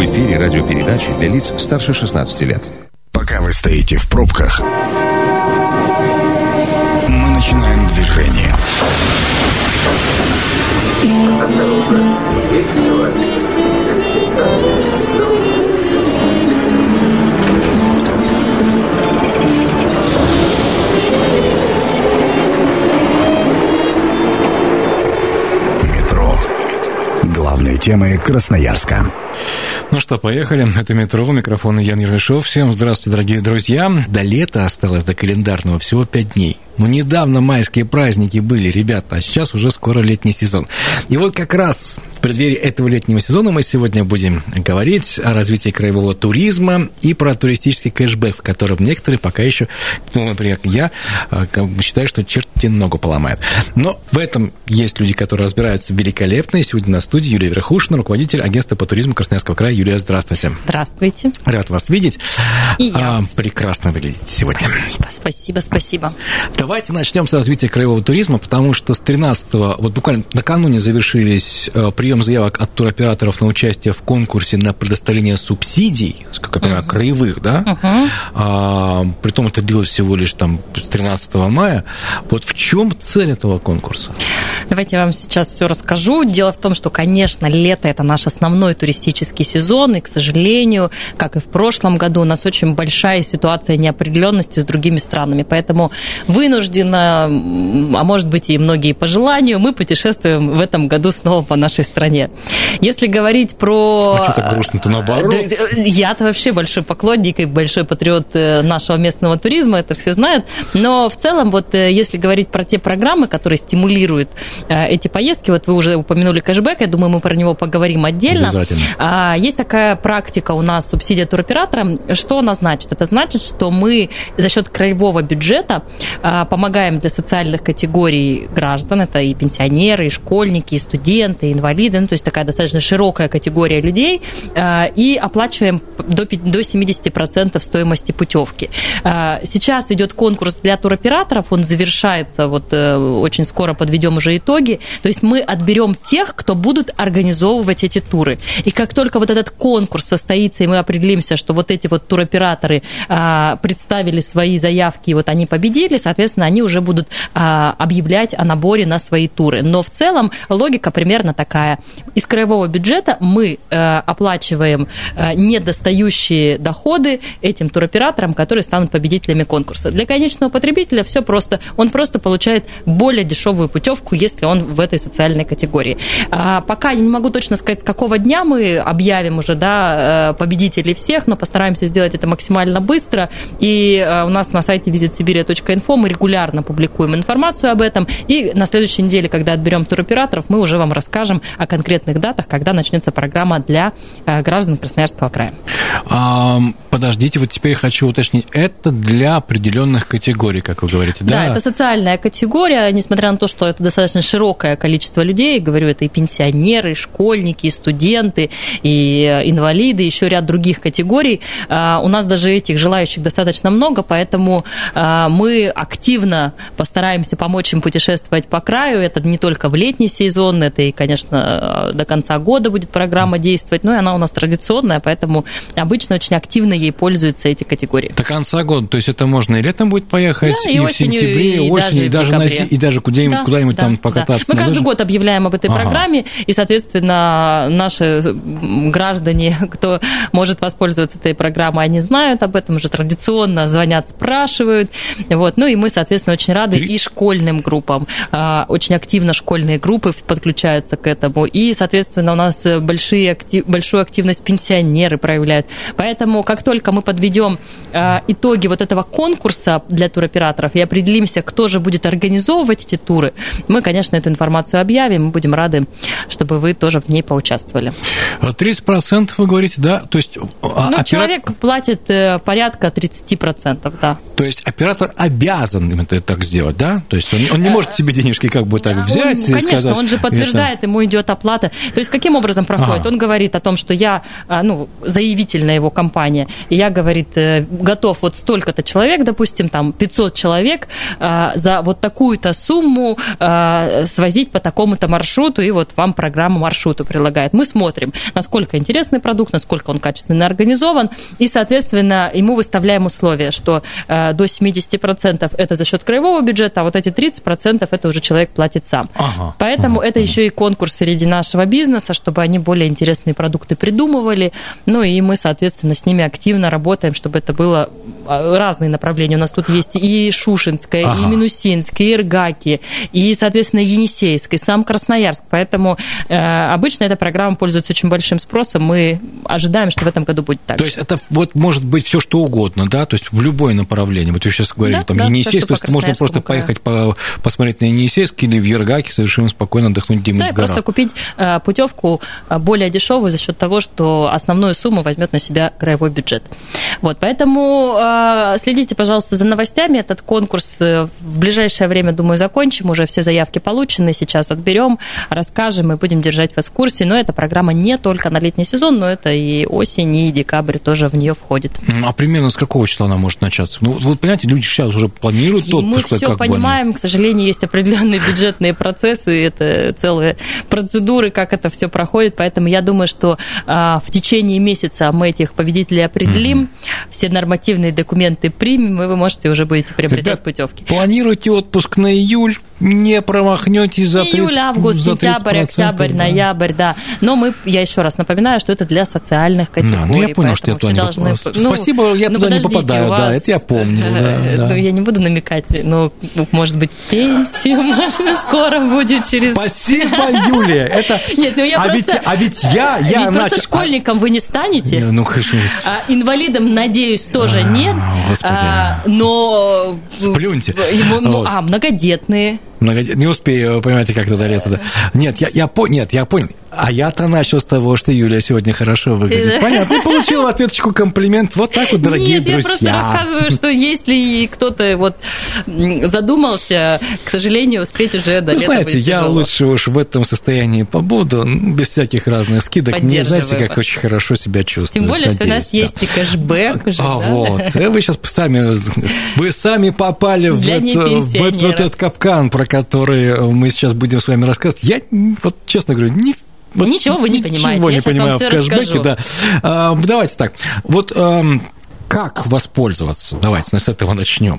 В эфире радиопередачи для лиц старше 16 лет. Пока вы стоите в пробках, мы начинаем движение. Метро. Темы Красноярска. Ну что, поехали. Это «Метро», микрофон Ян Ермешов. Всем здравствуйте, дорогие друзья. До лета осталось, до календарного, всего пять дней. Ну, недавно майские праздники были, ребята, а сейчас уже скоро летний сезон. И вот как раз в преддверии этого летнего сезона мы сегодня будем говорить о развитии краевого туризма и про туристический кэшбэк, в котором некоторые пока еще, ну, например, я а, считаю, что черти ногу поломают. Но в этом есть люди, которые разбираются великолепно. И сегодня на студии Юлия Верхушина, руководитель агентства по туризму Красноярского края. Юлия, здравствуйте. Здравствуйте. Рад вас видеть. И я. А, прекрасно выглядите сегодня. Спасибо, спасибо, спасибо. Давайте начнем с развития краевого туризма, потому что с 13 вот буквально накануне завершились э, прием заявок от туроператоров на участие в конкурсе на предоставление субсидий, как я понимаю, краевых, да? А, притом это длилось всего лишь там с 13 мая. Вот в чем цель этого конкурса? Давайте я вам сейчас все расскажу. Дело в том, что, конечно, лето – это наш основной туристический сезон, и, к сожалению, как и в прошлом году, у нас очень большая ситуация неопределенности с другими странами, поэтому вынужденно, м, а может быть и многие по желанию, мы путешествуем в этом году снова по нашей стране. Если говорить про... А что так грустно-то, наоборот? Да, да, Я-то вообще большой поклонник и большой патриот э, нашего местного туризма, это все знают. Но в целом, вот э, если говорить про те программы, которые стимулируют э, эти поездки, вот вы уже упомянули кэшбэк, я думаю, мы про него поговорим отдельно. Обязательно. А, Есть такая практика у нас, субсидия туроператора. Что она значит? Это значит, что мы за счет краевого бюджета а, помогаем для социальных категорий граждан, это и пенсионеры, и школьники, и студенты, и инвалиды, ну, то есть такая достаточно широкая категория людей, а, и оплачиваем до до 70% стоимости путевки. А, Сейчас идет конкурс для туроператоров, он завершается, вот э, очень скоро подведем уже итоги, то есть мы отберем тех, кто будут организовывать эти туры. И как только вот этот конкурс состоится, и мы определимся, что вот эти вот туроператоры представили свои заявки, и вот они победили, соответственно, они уже будут объявлять о наборе на свои туры. Но в целом логика примерно такая. Из краевого бюджета мы э, оплачиваем э, недостающие доходы этим туроператорам, которые станут победителями конкурса. Для конечного потребителя все просто. Он просто получает более дешевую путевку, если он в этой социальной категории. А, пока я не могу точно сказать, с какого дня мы объявим уже да, э, победителей всех, но постараемся сделать это максимально быстро. И у нас на сайте visitsibiria.info мы регулярно публикуем информацию об этом. И на следующей неделе, когда отберем туроператоров, мы уже вам расскажем о конкретных датах, когда начнется программа для э, граждан Красноярского края. Подождите, вот теперь хочу уточнить. Это для определенных категорий, как вы говорите, да? Да, это социальная категория, несмотря на то, что это достаточно широкое количество людей, говорю, это и пенсионеры, и школьники, и студенты, и э, инвалиды, еще ряд других категорий. А, У нас даже этих желающих достаточно много, поэтому а, мы активно постараемся помочь им путешествовать по краю. Это не только в летний сезон, это и, конечно, до конца года будет программа действовать, но и она у нас традиционная, поэтому обычно очень активно ей пользуются эти категории. До конца года, то есть это можно и летом будет поехать, Да, и в осенью, сентябре, и и осенью, и даже даже, в на и даже куда-нибудь, Да, куда-нибудь да, там да. покататься. Мы на каждый лыжах. год объявляем об этой Ага. программе, и, соответственно, наши граждане, кто может воспользоваться этой программой, они знают об этом уже традиционно, звонят, спрашивают. Вот. Ну и мы, соответственно, очень рады Три- и школьным группам. А, Очень активно школьные группы подключаются к этому. И, соответственно, у нас э, большие, актив- большую активность пенсионеры проявляют. Поэтому, как только мы подведем а, итоги вот этого конкурса для туроператоров и определимся, кто же будет организовывать эти туры, мы, конечно, эту информацию объявим. Мы будем рады, чтобы вы тоже в ней поучаствовали. 30% вы говорите, да? То есть, а, Ну, опера- человек платит э, порядка 30%, да. то есть оператор обязан это так сделать, да? То есть он, он не может себе денежки как бы так взять Он, и конечно, сказать... он же это- подтверждает, ему идет оплата. То есть каким образом проходит? Ага. Он говорит о том, что я, а, ну, заявительная его компания, и я, говорит, э, готов вот столько-то человек, допустим, там 500 человек а, за вот такую-то сумму а, свозить по такому-то маршруту, и вот вам программа маршрута прилагает. Мы смотрим, насколько интересный продукт, насколько он качественно организован, и, соответственно, ему выставляем условия, что до 70% это за счет краевого бюджета, а вот эти 30% это уже человек платит сам. Ага. Поэтому это еще и конкурс среди нашего бизнеса, чтобы они более интересные продукты придумывали. Ну и мы, соответственно, с ними активно работаем, чтобы это было а, разные направления. У нас тут есть и Шушинская, Ага. и Минусинская, и Иргаки, и, соответственно, Енисейск, и сам Красноярск. Поэтому э, обычно эта программа пользуется очень большим спросом. Мы ожидаем, что в этом году будет так. То есть это вот может быть все что угодно, да, то есть в любое направление. Вот вы сейчас говорили, Да, там да, Енисейск, то есть можно просто поехать по, посмотреть на Енисейск или в Ергаке совершенно спокойно отдохнуть где-нибудь Да, в горах. просто купить э, путевку э, более дешевую за счет того, что основную сумму возьмет на себя краевой бюджет. Вот, поэтому э, следите, пожалуйста, за новостями. Этот конкурс в ближайшее время, думаю, закончим. Уже все заявки получены. Сейчас отберем, расскажем и будем держать вас в курсе. Но эта программа не только на летний сезон, но это и осень, и декабрь тоже в нее входит. А примерно с какого числа она может начаться? Ну, вот, понимаете, люди сейчас уже планируют И мы все как бы они- понимаем, к сожалению, есть определенные бюджетные процессы, это целые процедуры, как это все проходит, поэтому я думаю, что а, в течение месяца мы этих победителей определим, все нормативные документы примем, и вы можете уже будете приобретать Ребят, путевки. Планируйте отпуск на июль, не промахнетесь за 30 Июль, август, за сентябрь, 30%, октябрь, да. ноябрь, да. Но мы, я еще раз напоминаю, что это для социальных категорий. Да, ну я понял, что я туда не должны- попал. Спасибо, я ну, туда не попадаю, у да, вас, это я помнил, да, да. Ну, я не буду намекать, но, ну, может быть, пенсию можно скоро будет через... Спасибо, Юлия. Это... Нет, ну я а, просто- ведь, а ведь я, Ведь я просто начал- школьником вы не станете. А, ну, хорошо. А инвалидом, надеюсь, тоже нет. господи. А, но... Сплюньте. Ему- ну, Вот. А, многодетные. Многодет- Не успею, понимаете, как до лета. Да. Нет, я, я, по... Нет, я понял. А я-то начал с того, что Юлия сегодня хорошо выглядит. Понятно. И получил в ответочку комплимент. Вот так вот, дорогие Нет, друзья. я просто рассказываю, что если кто-то вот задумался, к сожалению, успеть уже до лета знаете, я лучше уж в этом состоянии побуду, ну, без всяких разных скидок. Мне знаете, как вас. очень хорошо себя чувствую. Тем более, что у нас надеюсь, да. есть и кэшбэк уже, А да? вот, Э, вы сейчас сами, вы сами попали в, это- в этот, в этот капкан, про который мы сейчас будем с вами рассказывать. Я, вот честно говорю, не вот Ничего вы не понимаете. Ничего Я не вам понимаю в кэшбэке, расскажу. да. А, давайте так. Вот ам, как воспользоваться? Давайте с этого начнем.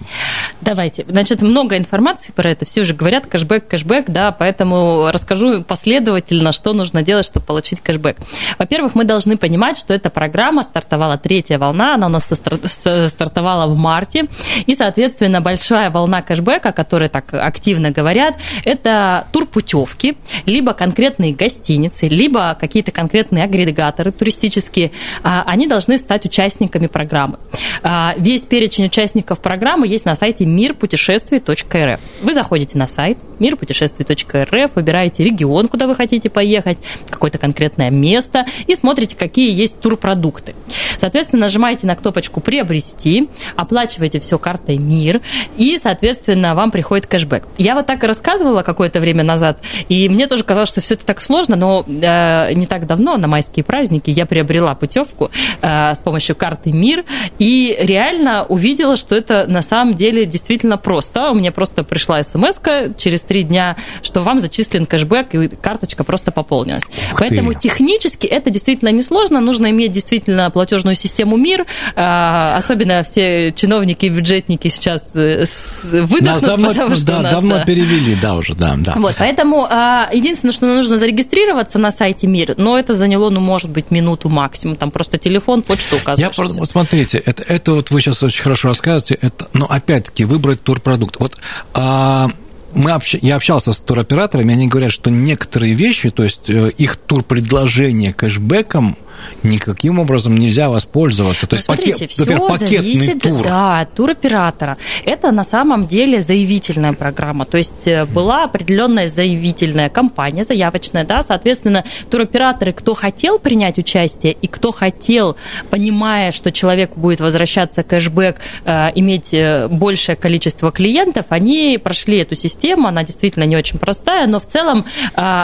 Давайте. Значит, много информации про это. Все уже говорят кэшбэк, кэшбэк, да, поэтому расскажу последовательно, что нужно делать, чтобы получить кэшбэк. Во-первых, мы должны понимать, что эта программа стартовала третья волна, она у нас стартовала в марте, и, соответственно, большая волна кэшбэка, о которой так активно говорят, это турпутевки, либо конкретные гостиницы, либо какие-то конкретные агрегаторы туристические, А, они должны стать участниками программы. А, Весь перечень участников программы есть на сайте мирпутешествий.рф. Вы заходите на сайт мирпутешествий.рф, выбираете регион, куда вы хотите поехать, какое-то конкретное место и смотрите, какие есть турпродукты. Соответственно, нажимаете на кнопочку «Приобрести», оплачиваете все картой «Мир», и, соответственно, вам приходит кэшбэк. Я вот так и рассказывала какое-то время назад, и мне тоже казалось, что все это так сложно, но э, не так давно, на майские праздники, я приобрела путевку э, с помощью карты «Мир», и реально увидела, что это на самом деле действительно просто. У меня просто пришла смс через три дня, что вам зачислен кэшбэк, и карточка просто пополнилась. Ух ты. Поэтому технически это действительно несложно. Нужно иметь действительно платежную систему МИР. А, Особенно все чиновники и бюджетники сейчас э, выдохнут, Нас давно, потому что да, нас, давно да. перевели, да, уже, да, да. Вот, поэтому а, единственное, что нужно зарегистрироваться на сайте МИР, но это заняло, ну, может быть, минуту максимум. Там просто телефон, почту Я указываешь. вот смотрите, это, это вот вы сейчас очень хорошо рассказываете, это, но опять-таки выбрать турпродукт. Вот а, мы общ- я общался с туроператорами, они говорят, что некоторые вещи, то есть э, их турпредложение кэшбэком, никаким образом нельзя воспользоваться. То есть смотрите, пакет, например, пакетный зависит, тур. Да, от туроператора. Это на самом деле заявительная программа. То есть э, была определенная заявительная кампания, заявочная, да, соответственно, туроператоры, кто хотел принять участие и кто хотел, понимая, что человеку будет возвращаться кэшбэк, э, иметь э, большее количество клиентов, они прошли эту систему, она действительно не очень простая, но в целом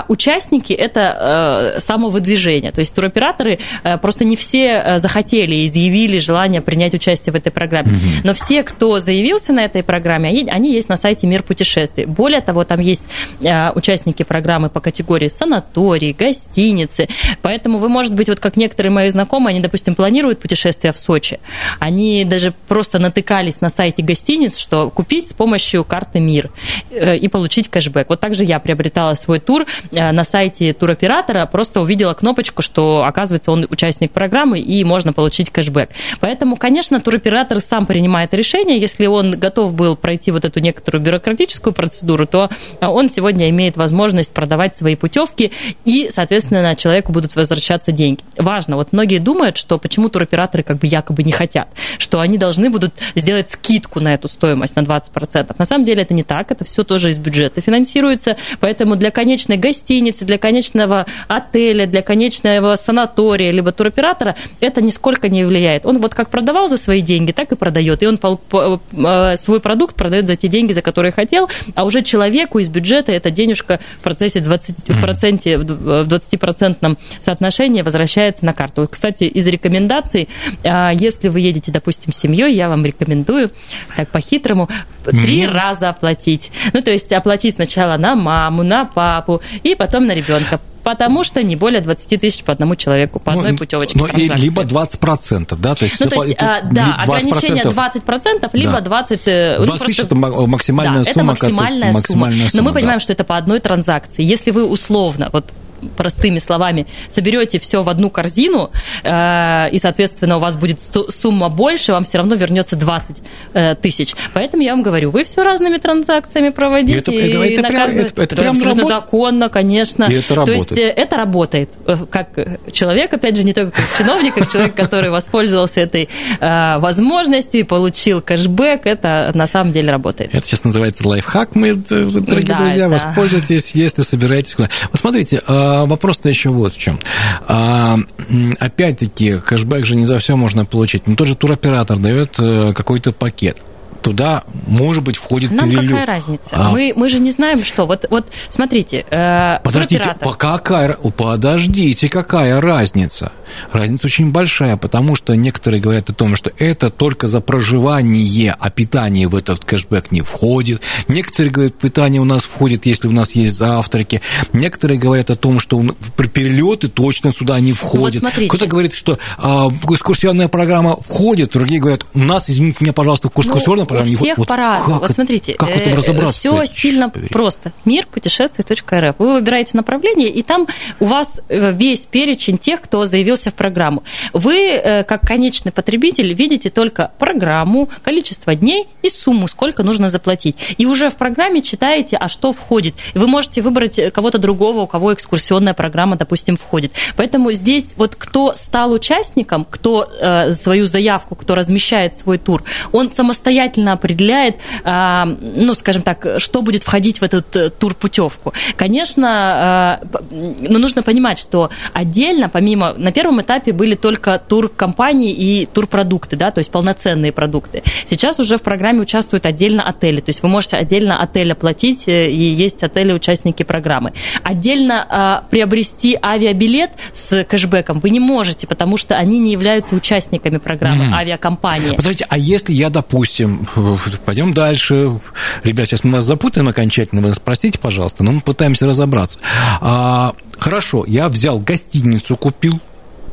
участники это самовыдвижение. То есть туроператоры просто не все э, захотели и изъявили желание принять участие в этой программе. Но все, кто заявился на этой программе, они, они есть на сайте Мир путешествий. Более того, там есть э, участники программы по категории санатории, гостиницы. Поэтому вы, может быть, вот как некоторые мои знакомые, они, допустим, планируют путешествие в Сочи. Они даже просто натыкались на сайте гостиниц, что купить с помощью карты Мир э, и получить кэшбэк. Вот также я приобретала свой тур э, на сайте туроператора, просто увидела кнопочку, что, оказывается, он участник программы, и можно получить кэшбэк. Поэтому, конечно, туроператор сам принимает решение. Если он готов был пройти вот эту некоторую бюрократическую процедуру, то э, он сегодня имеет возможность продавать свои путевки, и, соответственно, человеку будут возвращаться деньги. Важно, вот многие думают, что почему туроператоры как бы якобы не хотят, что они должны будут сделать скидку на эту стоимость на 20%. На самом деле это не так, это все тоже из бюджета финансируется, поэтому для конечной гостиницы, для конечного отеля, для конечного санатория, либо туроператора это нисколько не влияет. Он вот как продавал за свои деньги, так и продает, и он э, свой продукт продает за те деньги, за которые хотел, а уже человеку из бюджета эта денежка в процессе 20, в проценте, в 20% соотношении возвращается на карту. Кстати, из рекомендаций, а, если вы едете, допустим, с семьей, я вам рекомендую так по-хитрому три Нет. раза оплатить. Ну, то есть оплатить сначала на маму, на папу и потом на ребенка. Потому что не более 20 тысяч по одному человеку, по одной Ну, путевочке. ну, и либо 20%, да? То есть, Ну, то есть, это а, да, 20%. ограничение 20%, либо Да. 20... э, ну, 20 тысяч это ма- максимальная да, сумма. это максимальная, которая- максимальная сумма. сумма, Но мы да. понимаем, что это по одной транзакции. Если вы условно, вот простыми словами, соберете все в одну корзину, э, и, соответственно, у вас будет сумма больше, вам все равно вернется 20 э, тысяч. Поэтому я вам говорю, вы все разными транзакциями проводите. Это- это- это на прям- каждый- это- это прям абсолютно работает. законно, конечно. И это То есть работает. э, это работает. Э, Как человек, опять же, не только как чиновник, как человек, который воспользовался этой э, возможностью и получил кэшбэк, это на самом деле работает. Это сейчас называется лайфхак, мы, э, дорогие Да, друзья, это- воспользуйтесь, если собираетесь куда. Вот смотрите, а, вопрос-то еще вот в чем. А, Опять-таки, кэшбэк же не за все можно получить. Ну, тот же туроператор дает э, какой-то пакет. Туда, может быть, входит Нам перелет. какая разница? А, Мы, мы же не знаем, что. Вот, вот смотрите, э, Подождите, по- какая, подождите, какая разница? Разница очень большая, потому что некоторые говорят о том, что это только за проживание, а питание в этот кэшбэк не входит. Некоторые говорят, питание у нас входит, если у нас есть завтраки. Некоторые говорят о том, что перелеты точно сюда не входят. смотрите. Кто-то говорит, что а, экскурсионная программа входит, другие говорят, у нас, извините меня, пожалуйста, в экскурсионной Ну, программе у не входит. по-разному. как Вот это- смотрите, Как в этом разобраться? все сильно просто. Мир путешествий.рф. Вы выбираете направление, и там у вас э, весь перечень тех, кто заявился в программу. Вы, э, как конечный потребитель, видите только программу, количество дней и сумму, сколько нужно заплатить. И уже в программе читаете, а что входит. Вы можете выбрать э, кого-то другого, у кого экскурсионная программа, допустим, входит. Поэтому здесь вот кто стал участником, кто э, свою заявку, кто размещает свой тур, он самостоятельно определяет, а, ну, скажем так, что будет входить в эту т- тур-путевку. Конечно, э, но нужно понимать, что отдельно, помимо, на первом этапе были только тур-компании и турпродукты, да, то есть полноценные продукты. Сейчас уже в программе участвуют отдельно отели, то есть вы можете отдельно отель оплатить, э, и есть отели-участники программы. Отдельно э, приобрести авиабилет с кэшбэком вы не можете, потому что они не являются участниками программы, Мгм. авиакомпании. Подождите, а если я, допустим, пойдем дальше, ребят, сейчас мы вас запутаем окончательно, вы нас простите, пожалуйста, но мы пытаемся разобраться. А, хорошо, я взял гостиницу, купил.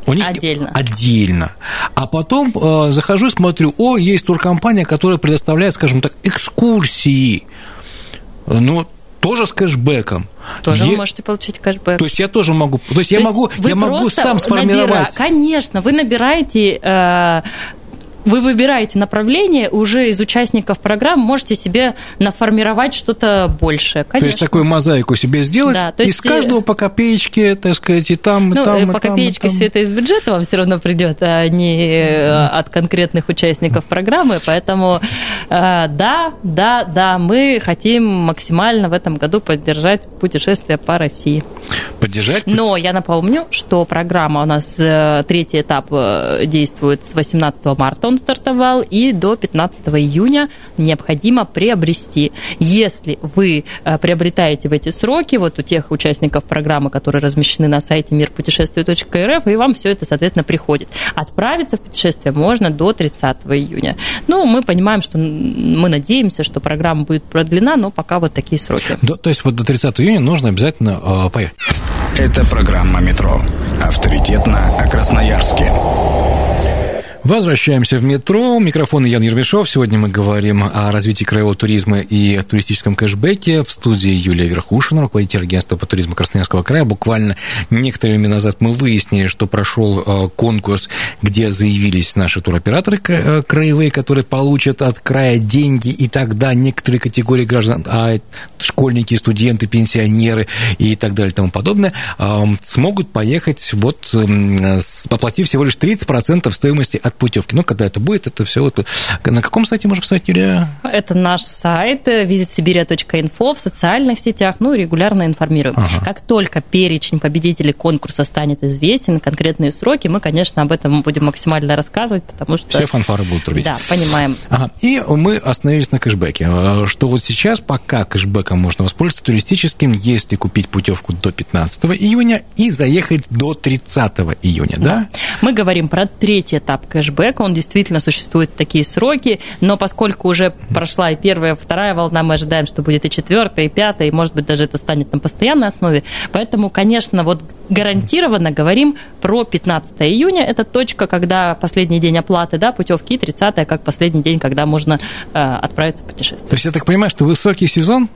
У них Отдельно. Отдельно. А потом э, захожу и смотрю, о, есть туркомпания, которая предоставляет, скажем так, экскурсии. Ну, тоже с кэшбэком. Тоже Е- вы можете получить кэшбэк. То есть я тоже могу, то есть я есть могу, я могу сам набира- сформировать. Конечно, вы набираете э, вы выбираете направление, уже из участников программ можете себе наформировать что-то большее. Конечно. То есть такую мозаику себе сделать, Да, то из есть, каждого э, по копеечке, так сказать, и там, и Ну, там, и по там, и копеечке там. все это из бюджета вам все равно придет, а не э, от конкретных участников программы. Поэтому э, да, да, да, мы хотим максимально в этом году поддержать путешествие по России. Поддержать? Но я напомню, что программа у нас третий этап действует с 18 марта он стартовал, и до 15 июня необходимо приобрести. Если вы э, приобретаете в эти сроки, вот у тех участников программы, которые размещены на сайте мирпутешествий.рф, и вам все это, соответственно, приходит. Отправиться в путешествие можно до 30 июня. Ну, мы понимаем, что мы надеемся, что программа будет продлена, но пока вот такие сроки. Да, то есть вот до 30 июня нужно обязательно э, поехать. Это программа «Метро». Авторитетно о Красноярске. Возвращаемся в метро. Микрофон Ян Ермешов. Сегодня мы говорим о развитии краевого туризма и туристическом кэшбэке. В студии Юлия Верхушина, руководитель агентства по туризму Красноярского края. Буквально некоторое время назад мы выяснили, что прошел э, конкурс, где заявились наши туроператоры э, краевые, которые получат от края деньги, и тогда некоторые категории граждан, а школьники, студенты, пенсионеры и так далее и тому подобное, э, смогут поехать, вот, м, с- оплатив всего лишь 30% стоимости от путевки. Ну, когда это будет, это все вот... На каком сайте можно посмотреть, Юлия? Это наш сайт visitsibiria.info в социальных сетях, ну, регулярно информируем. Ага. Как только перечень победителей конкурса станет известен, конкретные сроки, мы, конечно, об этом будем максимально рассказывать, потому что... Все фанфары будут трубить. Да, понимаем. Ага. И мы остановились на кэшбэке. Э, Что вот сейчас пока кэшбэком можно воспользоваться туристическим, если купить путевку до 15 июня и заехать до 30 июня, да? Мы говорим про третий этап кэшбэка. Он действительно существует такие сроки, но поскольку уже прошла и первая, и вторая волна, мы ожидаем, что будет и четвертая, и пятая, и, может быть, даже это станет на постоянной основе. Поэтому, конечно, вот гарантированно говорим про 15 июня. Это точка, когда последний день оплаты да, путевки, и 30 как последний день, когда можно э, отправиться в путешествие. То есть я так понимаю, что высокий сезон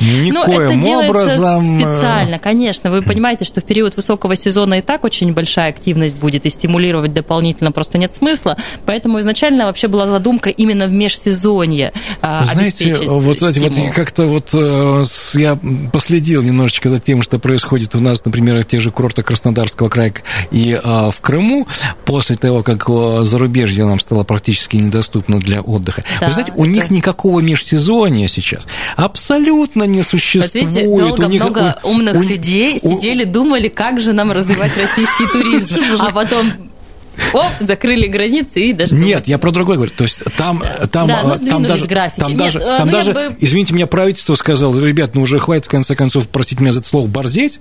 Ну, это никоим делается образом... э, специально, конечно. Вы понимаете, что в период высокого сезона и так очень большая активность будет, и стимулировать дополнительно просто нет смысла. Поэтому изначально вообще была задумка именно в межсезонье а, Вы Знаете, обеспечить вот, знаете, вот как-то вот э, я последил немножечко за тем, что происходит у нас, например, в тех же курортах Краснодарского края и а, в Крыму, после того, как э, зарубежье нам стало практически недоступно для отдыха. Да, Вы знаете, у это- них никакого межсезонья сейчас абсолютно не Вот существует. У долго них- много у- умных у- людей у- сидели, думали, как же нам развивать российский туризм. А потом, оп, закрыли границы и даже... Нет, я про другой говорю. То есть там, там, Да, ну, э, там даже, графики. там Нет, даже, э, там ну, даже бы- извините меня, правительство сказало, ребят, ну уже хватит, в конце концов, простите меня за это слово, борзеть,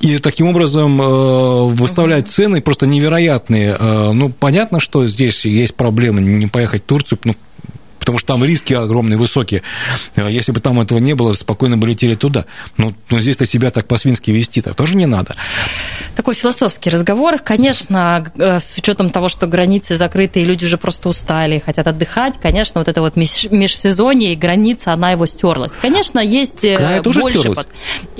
и таким образом э, выставлять цены просто невероятные. Э, ну, понятно, что здесь есть проблемы, не поехать в Турцию, ну, потому что там риски огромные, высокие. Э, Если бы там этого не было, спокойно бы летели туда. Но, но здесь-то себя так по-свински вести так тоже не надо. Такой философский разговор. Конечно, э, с учетом того, что границы закрыты, и люди уже просто устали, хотят отдыхать, конечно, вот это вот меж- межсезонье и граница, она его стерлась. Конечно, есть э, крае тоже больше... стерлась? под-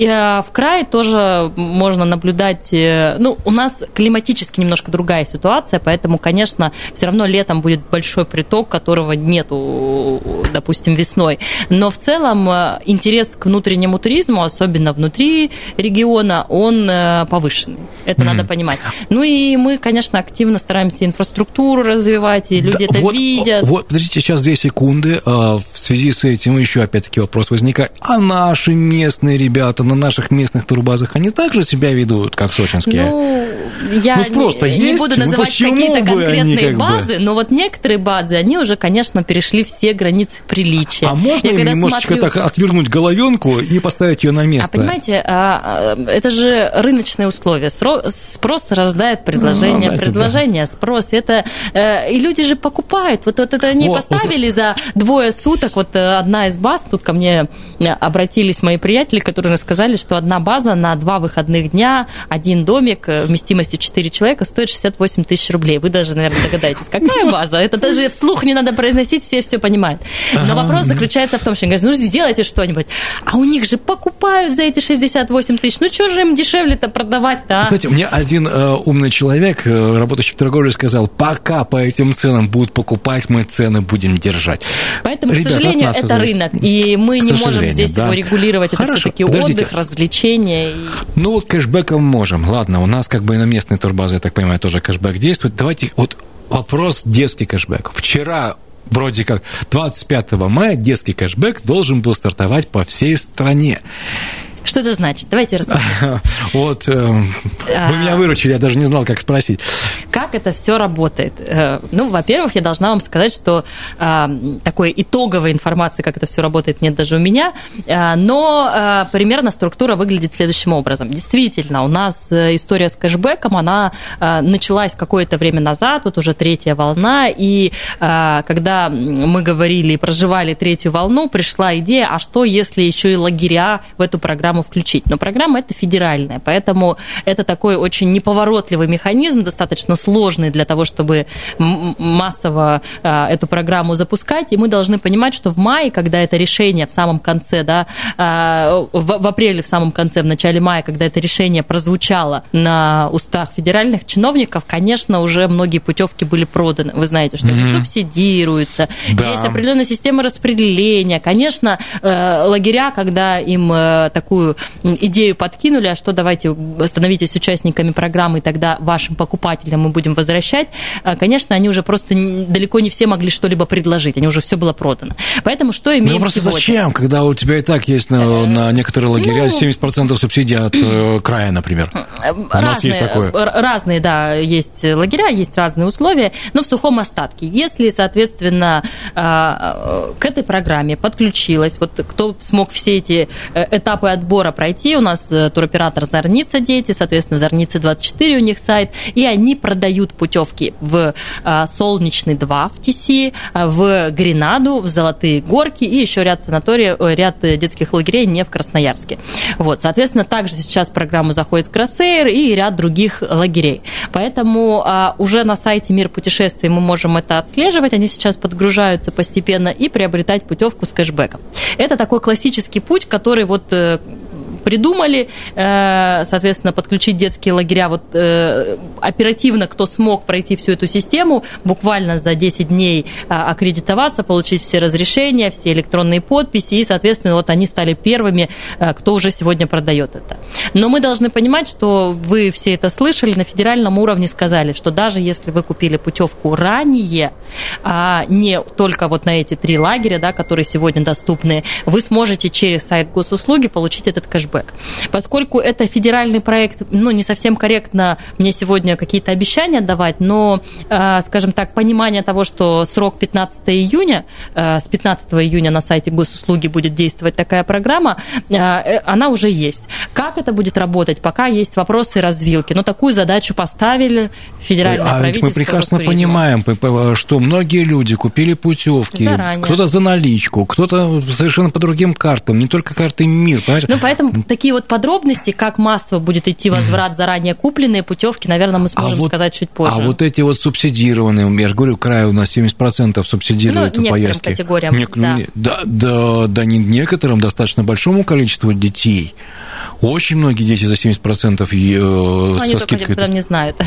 В крае тоже можно наблюдать... э, Ну, у нас климатически немножко другая ситуация, поэтому, конечно, все равно летом будет большой приток, которого нету, допустим, весной. Но в целом э, интерес к внутреннему туризму, особенно внутри региона, он э, повышенный. Это надо понимать. Ну и мы, конечно, активно стараемся инфраструктуру развивать, и люди Да, это вот, видят. Вот, подождите, сейчас две секунды. А, В связи с этим еще опять-таки вопрос возникает. А наши местные ребята на наших местных турбазах, они также себя ведут, как сочинские? Ну, я Ну, спрос-то не, не есть, буду ну называть почему какие-то бы конкретные как бы- базы, но вот некоторые базы, они уже, конечно, перешли все границы приличия. а можно Я им немножечко смотрю- так отвернуть головенку и поставить ее на место? А понимаете, а, а, это же рыночные условия. Спрос рождает предложение, Ну, предложение, спрос. Это э, и люди же покупают. Вот, вот это они О, поставили за двое суток. Вот э, одна из баз, тут ко мне обратились мои приятели, которые рассказали, что одна база на два выходных дня, один домик э, вместимостью стоимостью 4 человека стоит 68 тысяч рублей. Вы даже, наверное, догадаетесь, какая база? Это даже вслух не надо произносить, все все понимают. Но вопрос заключается в том, что они говорят, ну сделайте что-нибудь. А у них же покупают за эти 68 тысяч. Ну что же им дешевле-то продавать-то? А? Знаете, мне один э, умный человек, э, работающий в торговле, сказал, пока по этим ценам будут покупать, мы цены будем держать. Поэтому, Ребята, к сожалению, это зависит. рынок, и мы к не можем здесь да. его регулировать. Хорошо, это все-таки отдых, развлечения. И... Ну вот кэшбэком можем. Ладно, у нас как бы и на местной турбазе, я так понимаю, тоже кэшбэк действует. Давайте вот вопрос детский кэшбэк. Вчера вроде как 25 мая детский кэшбэк должен был стартовать по всей стране. Что это значит? Давайте расскажем. Вот, э, вы меня выручили, я даже не знал, как спросить. Как это все работает? Э, ну, во-первых, я должна вам сказать, что э, такой итоговой информации, как это все работает, нет даже у меня, но примерно структура выглядит следующим образом. Действительно, у нас история с кэшбэком, она началась какое-то время назад, вот уже третья волна, и когда мы говорили и проживали третью волну, пришла идея, а что, если еще и лагеря в эту программу программу включить. Но программа это федеральная, поэтому это такой очень неповоротливый механизм, достаточно сложный для того, чтобы массово а, эту программу запускать. И мы должны понимать, что в мае, когда это решение в самом конце, да, а, в апреле в самом конце, в начале мая, когда это решение прозвучало на устах федеральных чиновников, конечно, уже многие путевки были проданы. Вы знаете, что mm-hmm. это субсидируется, да. есть определенная система распределения. Конечно, э, лагеря, когда им э, такую такую идею подкинули, а что давайте становитесь участниками программы, и тогда вашим покупателям мы будем возвращать, а, конечно, они уже просто далеко не все могли что-либо предложить, они уже все было продано. Поэтому что имеем ну, просто сегодня? зачем, когда у тебя и так есть на, э, на некоторые лагеря ну, 70% субсидий от э, края, например? Разные, у нас есть такое. Разные, да, есть лагеря, есть разные условия, но в сухом остатке. Если, соответственно, а, к этой программе подключилась, вот кто смог все эти э, этапы отбора отбора пройти. У нас э, туроператор Зорница дети, соответственно, Зорницы 24 у них сайт, и они продают путевки в э, Солнечный 2 в ТС, э, в Гренаду, в Золотые Горки и еще ряд санаториев, ряд детских лагерей не в Красноярске. Вот, соответственно, также сейчас в программу заходит Кросейр и ряд других лагерей. Поэтому уже на сайте Мир путешествий мы можем это отслеживать, они сейчас подгружаются постепенно и приобретать путевку с кэшбэком. Это такой классический путь, который вот придумали, э, соответственно, подключить детские лагеря. Вот э, оперативно, кто смог пройти всю эту систему, буквально за 10 дней а, аккредитоваться, получить все разрешения, все электронные подписи, и, соответственно, вот они стали первыми, э, кто уже сегодня продает это. Но мы должны понимать, что вы все это слышали, на федеральном уровне сказали, что даже если вы купили путевку ранее, а не только вот на эти три лагеря, да, которые сегодня доступны, вы сможете через сайт госуслуги получить этот кэшбэк кэшбэк. Поскольку это федеральный проект, ну, не совсем корректно мне сегодня какие-то обещания давать, но, э, скажем так, понимание того, что срок 15 июня, э, с 15 июня на сайте госуслуги будет действовать такая программа, э, она уже есть. Как это будет работать, пока есть вопросы развилки. Но такую задачу поставили федеральное а правительство. мы прекрасно понимаем, что многие люди купили путевки, кто-то за наличку, кто-то совершенно по другим картам, не только карты МИР, понимаешь? Ну, поэтому такие вот подробности, как массово будет идти возврат заранее купленные путевки, наверное, мы сможем а вот, сказать чуть позже. А вот эти вот субсидированные, я же говорю, край у нас 70% субсидирует ну, поездки. категориям, Нек- да. Да, да, да, не некоторым, достаточно большому количеству детей. Очень многие дети за 70% и, э, ну, со скидкой. Они не знают.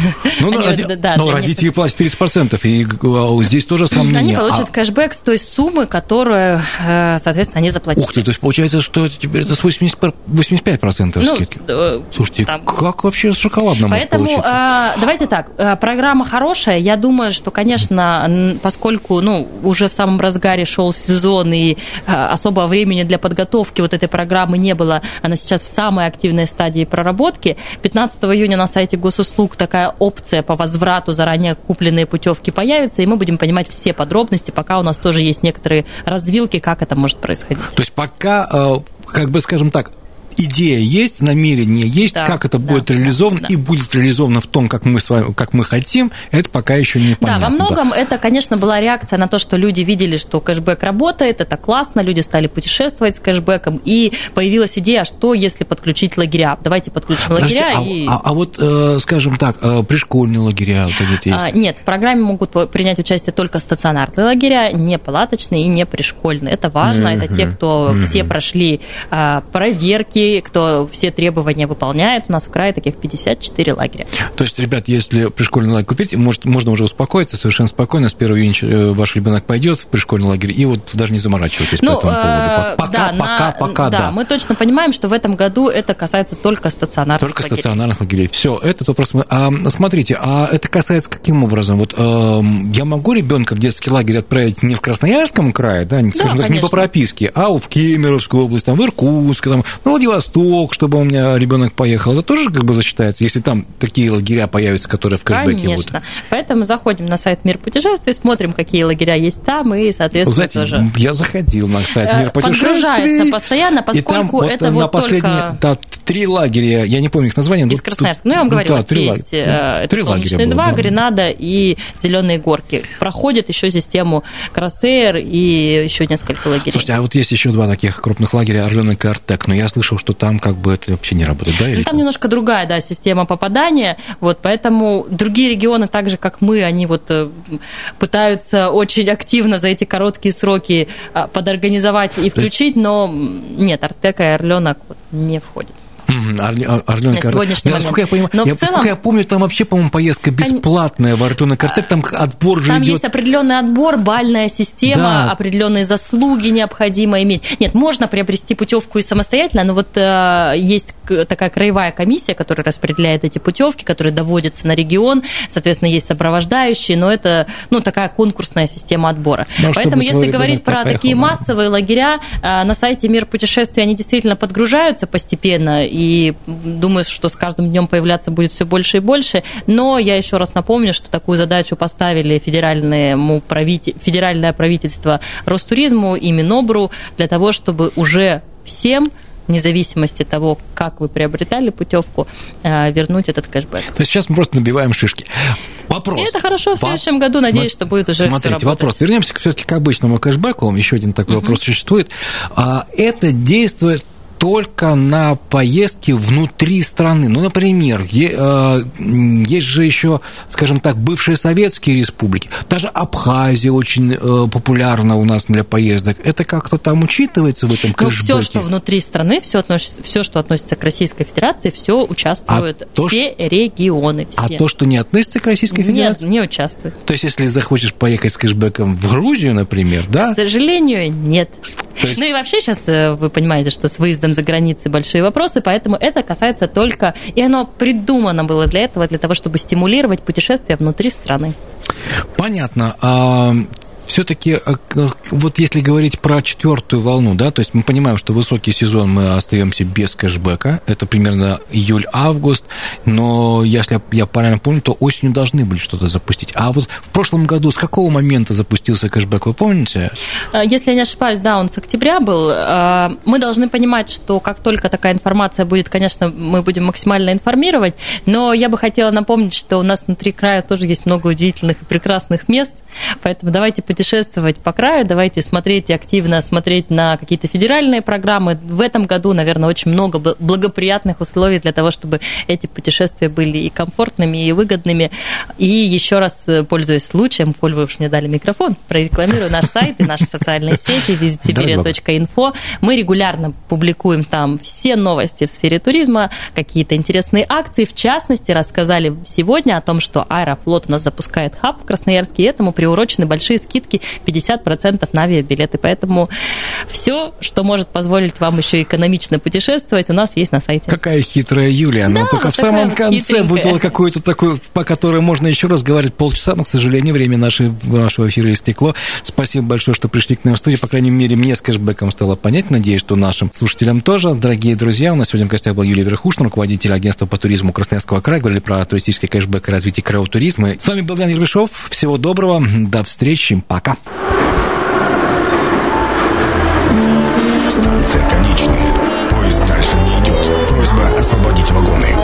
Ну, они, ради... да, но родители них... платят 30%, и э, здесь тоже сомнения. Они получат а... кэшбэк с той суммы, которую, э, соответственно, они заплатили. Ух ты, то есть получается, что теперь это с 80, 85% ну, скидки. Слушайте, там... как вообще с шоколадным Поэтому, может получиться? давайте так, программа хорошая. Я думаю, что, конечно, поскольку ну, уже в самом разгаре шел сезон, и особого времени для подготовки вот этой программы не было, она сейчас в самой самой активной стадии проработки. 15 июня на сайте госуслуг такая опция по возврату заранее купленные путевки появится, и мы будем понимать все подробности, пока у нас тоже есть некоторые развилки, как это может происходить. То есть пока, э, как бы скажем так, идея есть, намерение есть, да, как это да, будет реализовано да, и будет реализовано в том, как мы с вами, как мы хотим, это пока еще не понятно. Да, во многом да. это, конечно, была реакция на то, что люди видели, что кэшбэк работает, это классно, люди стали путешествовать с кэшбэком, и появилась идея, а что если подключить лагеря? Давайте подключим Подожди, лагеря. А, и... а, а вот, э, скажем так, э, пришкольные лагеря вот эти есть? А, нет, в программе могут принять участие только стационарные лагеря, не палаточные и не пришкольные. Это важно, mm-hmm. это те, кто mm-hmm. все прошли а, кто все требования выполняет. У нас в крае таких 54 лагеря. То есть, ребят, если пришкольный лагерь купить, может, можно уже успокоиться совершенно спокойно. С 1 июня э, ваш ребенок пойдет в пришкольный лагерь, и вот даже не заморачивайтесь ну, по этому поводу. Пока, да, пока, на, пока, да. Да, мы точно понимаем, что в этом году это касается только стационарных только лагерей. Только стационарных лагерей. Все, этот вопрос. А, смотрите, а это касается каким образом? Вот э, я могу ребенка в детский лагерь отправить не в Красноярском крае, да, скажем да, так, не по прописке, а в Кемеровскую область, там, в Иркутск, там, в Владивосток, чтобы у меня ребенок поехал. Это тоже как бы засчитается, если там такие лагеря появятся, которые в кэшбэке Конечно. будут? Конечно. Поэтому заходим на сайт Мир путешествий, смотрим, какие лагеря есть там, и, соответственно, Знаете, тоже... Я заходил на сайт Мир э, путешествий. Постоянно, поскольку там, это вот, вот только... Да, три лагеря, я не помню их название. Из Красноярска. Ну, я вам говорю, да, вот три есть лагеря. это Солнечные два, да. Гренада и Зеленые горки. Проходит еще систему Кросейр и еще несколько лагерей. Слушайте, а вот есть еще два таких крупных лагеря, Орленок и Артек, но я слышал, что там как бы это вообще не работает, да? Или там, там немножко другая, да, система попадания, вот, поэтому другие регионы, так же, как мы, они вот э, пытаются очень активно за эти короткие сроки а, подорганизовать и включить, но нет, Артека и Орленок не входят. Орленок. На сегодняшний я, понимаю, Но я, целом... я помню, там вообще, по-моему, поездка бесплатная в Орленок Артек, там отбор же Там идет. есть определенный отбор, бальная система, да. определенные заслуги необходимо иметь. Нет, можно приобрести путевку и самостоятельно, но вот э, есть такая краевая комиссия, которая распределяет эти путевки, которые доводятся на регион, соответственно, есть сопровождающие, но это, ну, такая конкурсная система отбора. Но ну, Поэтому, если говорить про поехал, такие массовые лагеря, э, на сайте Мир путешествий они действительно подгружаются постепенно, и думаю, что с каждым днем появляться будет все больше и больше. Но я еще раз напомню, что такую задачу поставили федеральному правитель, федеральное правительство Ростуризму и Минобру для того, чтобы уже всем вне зависимости от того, как вы приобретали путевку, э, вернуть этот кэшбэк. То есть сейчас мы просто набиваем шишки. Вопрос. И это хорошо, в следующем году, надеюсь, что будет уже Смотрите, все вопрос. Вернемся все-таки к обычному кэшбэку. Еще один такой uh-huh. вопрос существует. А Это действует только на поездки внутри страны. Ну, например, э, есть же еще, скажем так, бывшие советские республики. Даже Абхазия очень э, популярна у нас для поездок. Это как-то там учитывается в этом ну, кэшбэке? Ну, все, что внутри страны, все, относится, все, что относится к Российской Федерации, все участвуют, а то, все что... регионы. А все. А то, что не относится к Российской Федерации? Нет, не участвует. То есть, если захочешь поехать с кэшбэком в Грузию, например, да? К сожалению, нет. Есть... Ну и вообще сейчас э, вы понимаете, что с выездом за границей большие вопросы, поэтому это касается только... И оно придумано было для этого, для того, чтобы стимулировать путешествия внутри страны. Понятно. А все-таки э, вот если говорить про четвертую волну, да, то есть мы понимаем, что высокий сезон мы остаемся без кэшбэка, это примерно июль-август, но если я правильно помню, то осенью должны были что-то запустить. А вот в прошлом году с какого момента запустился кэшбэк, вы помните? Э, если я не ошибаюсь, да, он с октября был. Э, мы должны понимать, что как только такая информация будет, конечно, мы будем максимально информировать, но я бы хотела напомнить, что у нас внутри края тоже есть много удивительных и прекрасных мест, поэтому давайте путешествовать по краю, давайте смотреть активно смотреть на какие-то федеральные программы. В этом году, наверное, очень много благоприятных условий для того, чтобы эти путешествия были и комфортными, и выгодными. И еще раз, э, пользуясь случаем, коль вы уж мне дали микрофон, прорекламирую наш сайт и наши социальные сети visitsibir.info. Мы регулярно публикуем там все новости в сфере туризма, какие-то интересные акции. В частности, рассказали сегодня о том, что Аэрофлот у нас запускает хаб в Красноярске, и этому приурочены большие скидки скидки 50% на авиабилеты. Поэтому все, что может позволить вам еще экономично путешествовать, у нас есть на сайте. Какая хитрая Юлия. Она да, только в самом конце выдала какую-то такую, по которой можно еще раз говорить полчаса, но, к сожалению, время нашей, нашего эфира истекло. Спасибо большое, что пришли к нам в студию. По крайней мере, мне с кэшбэком стало понять. Надеюсь, что нашим слушателям тоже. Дорогие друзья, у нас сегодня в гостях был Юлия Верхушна, руководитель агентства по туризму Красноярского края. Говорили про туристический кэшбэк и развитие краевого туризма. С вами был Ян Ервишов. Всего доброго. До встречи. Пока. Станция конечная. Поезд дальше не идет. Просьба освободить вагоны.